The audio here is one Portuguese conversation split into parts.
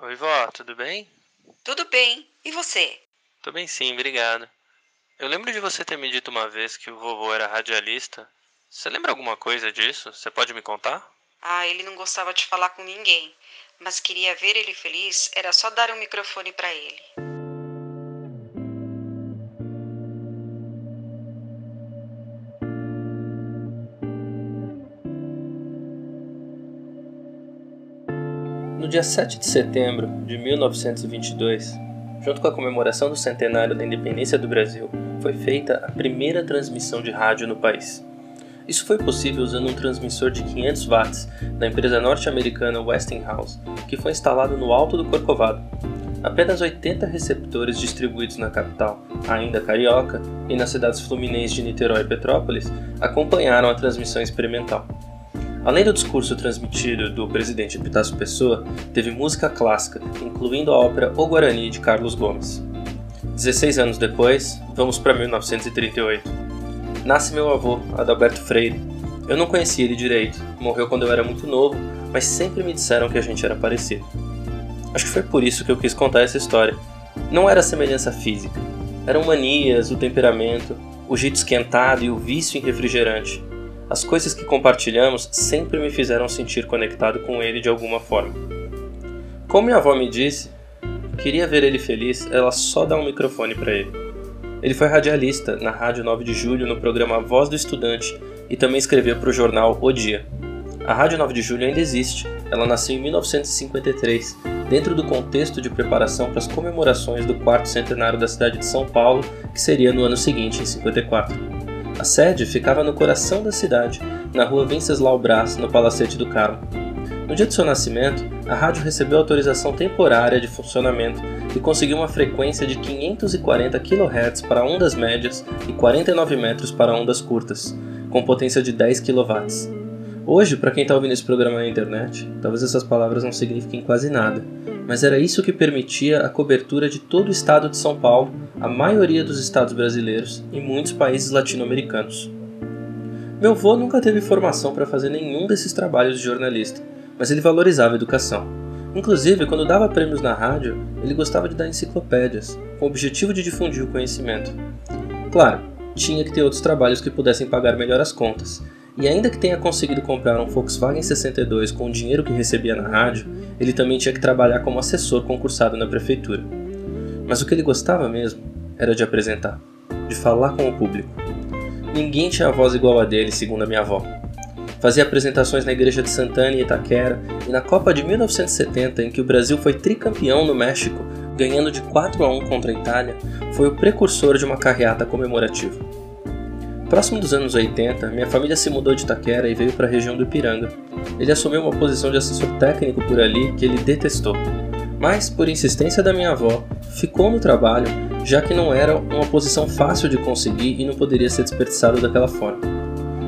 Oi, vó, tudo bem? Tudo bem. E você? Tô bem sim, obrigado. Eu lembro de você ter me dito uma vez que o vovô era radialista. Você lembra alguma coisa disso? Você pode me contar? Ah, ele não gostava de falar com ninguém, mas queria ver ele feliz, era só dar um microfone para ele. No dia 7 de setembro de 1922, junto com a comemoração do centenário da independência do Brasil, foi feita a primeira transmissão de rádio no país. Isso foi possível usando um transmissor de 500 watts da empresa norte-americana Westinghouse, que foi instalado no alto do Corcovado. Apenas 80 receptores distribuídos na capital, ainda carioca, e nas cidades fluminenses de Niterói e Petrópolis acompanharam a transmissão experimental. Além do discurso transmitido do presidente Epitácio Pessoa, teve música clássica, incluindo a ópera O Guarani de Carlos Gomes. 16 anos depois, vamos para 1938. Nasce meu avô, Adalberto Freire. Eu não conhecia ele direito, morreu quando eu era muito novo, mas sempre me disseram que a gente era parecido. Acho que foi por isso que eu quis contar essa história. Não era semelhança física, eram manias, o temperamento, o jeito esquentado e o vício em refrigerante. As coisas que compartilhamos sempre me fizeram sentir conectado com ele de alguma forma. Como minha avó me disse, queria ver ele feliz, ela só dá um microfone para ele. Ele foi radialista na Rádio 9 de Julho no programa Voz do Estudante e também escreveu para o jornal O Dia. A Rádio 9 de Julho ainda existe, ela nasceu em 1953, dentro do contexto de preparação para as comemorações do quarto centenário da cidade de São Paulo, que seria no ano seguinte, em 54. A sede ficava no coração da cidade, na rua Venceslau Brás, no Palacete do Carmo. No dia de seu nascimento, a rádio recebeu autorização temporária de funcionamento e conseguiu uma frequência de 540 kHz para ondas médias e 49 metros para ondas curtas, com potência de 10 kW. Hoje, para quem está ouvindo esse programa na internet, talvez essas palavras não signifiquem quase nada, mas era isso que permitia a cobertura de todo o estado de São Paulo, a maioria dos estados brasileiros e muitos países latino-americanos. Meu avô nunca teve formação para fazer nenhum desses trabalhos de jornalista, mas ele valorizava a educação. Inclusive, quando dava prêmios na rádio, ele gostava de dar enciclopédias, com o objetivo de difundir o conhecimento. Claro, tinha que ter outros trabalhos que pudessem pagar melhor as contas, e ainda que tenha conseguido comprar um Volkswagen 62 com o dinheiro que recebia na rádio, ele também tinha que trabalhar como assessor concursado na prefeitura. Mas o que ele gostava mesmo era de apresentar, de falar com o público. Ninguém tinha voz igual a dele, segundo a minha avó. Fazia apresentações na igreja de Santana e Itaquera, e na Copa de 1970, em que o Brasil foi tricampeão no México, ganhando de 4 a 1 contra a Itália, foi o precursor de uma carreata comemorativa. Próximo dos anos 80, minha família se mudou de Itaquera e veio para a região do Ipiranga. Ele assumiu uma posição de assessor técnico por ali que ele detestou. Mas, por insistência da minha avó, ficou no trabalho, já que não era uma posição fácil de conseguir e não poderia ser desperdiçado daquela forma.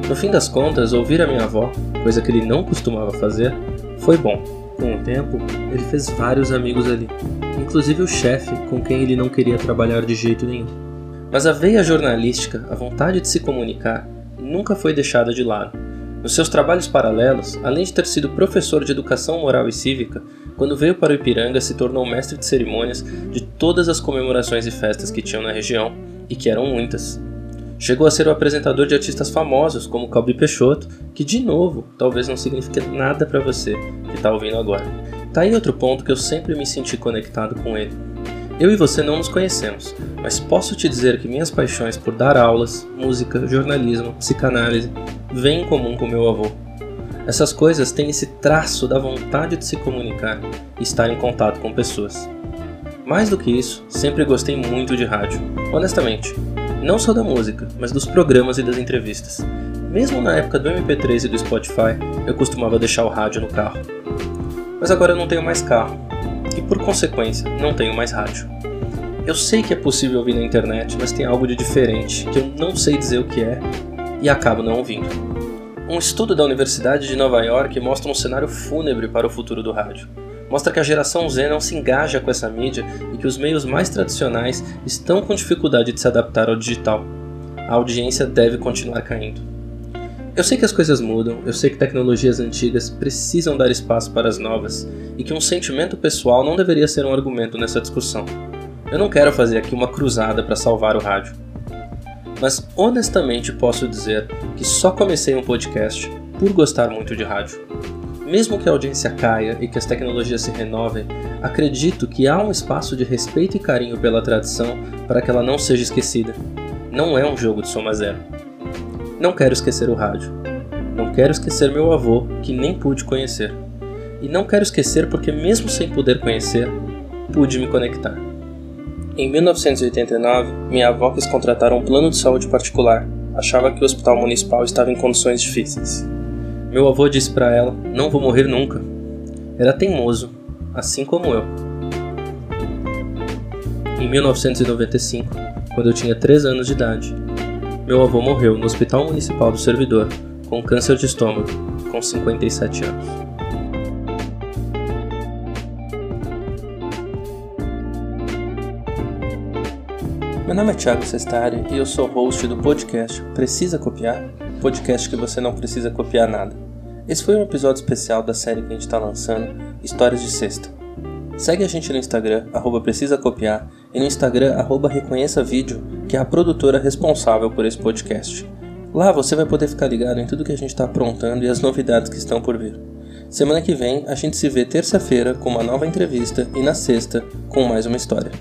No fim das contas, ouvir a minha avó, coisa que ele não costumava fazer, foi bom. Com o tempo, ele fez vários amigos ali, inclusive o chefe com quem ele não queria trabalhar de jeito nenhum. Mas a veia jornalística, a vontade de se comunicar, nunca foi deixada de lado. Nos seus trabalhos paralelos, além de ter sido professor de educação moral e cívica, quando veio para o Ipiranga se tornou mestre de cerimônias de todas as comemorações e festas que tinham na região, e que eram muitas. Chegou a ser o apresentador de artistas famosos como Calbi Peixoto, que de novo talvez não signifique nada para você que está ouvindo agora. Tá aí outro ponto que eu sempre me senti conectado com ele. Eu e você não nos conhecemos, mas posso te dizer que minhas paixões por dar aulas, música, jornalismo, psicanálise vêm em comum com meu avô. Essas coisas têm esse traço da vontade de se comunicar e estar em contato com pessoas. Mais do que isso, sempre gostei muito de rádio, honestamente. Não só da música, mas dos programas e das entrevistas. Mesmo na época do MP3 e do Spotify, eu costumava deixar o rádio no carro. Mas agora eu não tenho mais carro, e por consequência não tenho mais rádio. Eu sei que é possível ouvir na internet, mas tem algo de diferente que eu não sei dizer o que é e acabo não ouvindo. Um estudo da Universidade de Nova York mostra um cenário fúnebre para o futuro do rádio. Mostra que a geração Z não se engaja com essa mídia e que os meios mais tradicionais estão com dificuldade de se adaptar ao digital. A audiência deve continuar caindo. Eu sei que as coisas mudam, eu sei que tecnologias antigas precisam dar espaço para as novas e que um sentimento pessoal não deveria ser um argumento nessa discussão. Eu não quero fazer aqui uma cruzada para salvar o rádio. Mas honestamente posso dizer que só comecei um podcast por gostar muito de rádio. Mesmo que a audiência caia e que as tecnologias se renovem, acredito que há um espaço de respeito e carinho pela tradição para que ela não seja esquecida. Não é um jogo de soma zero. Não quero esquecer o rádio. Não quero esquecer meu avô, que nem pude conhecer. E não quero esquecer porque, mesmo sem poder conhecer, pude me conectar. Em 1989, minha avó quis contratar um plano de saúde particular. Achava que o hospital municipal estava em condições difíceis. Meu avô disse para ela: Não vou morrer nunca. Era teimoso, assim como eu. Em 1995, quando eu tinha 3 anos de idade, meu avô morreu no Hospital Municipal do Servidor com câncer de estômago, com 57 anos. Meu nome é Thiago Sestari e eu sou host do podcast Precisa Copiar? Podcast que você não precisa copiar nada. Esse foi um episódio especial da série que a gente está lançando, Histórias de Sexta. Segue a gente no Instagram, arroba Precisa Copiar, e no Instagram, arroba Reconheça Vídeo, que é a produtora responsável por esse podcast. Lá você vai poder ficar ligado em tudo que a gente está aprontando e as novidades que estão por vir. Semana que vem a gente se vê terça-feira com uma nova entrevista e na sexta com mais uma história.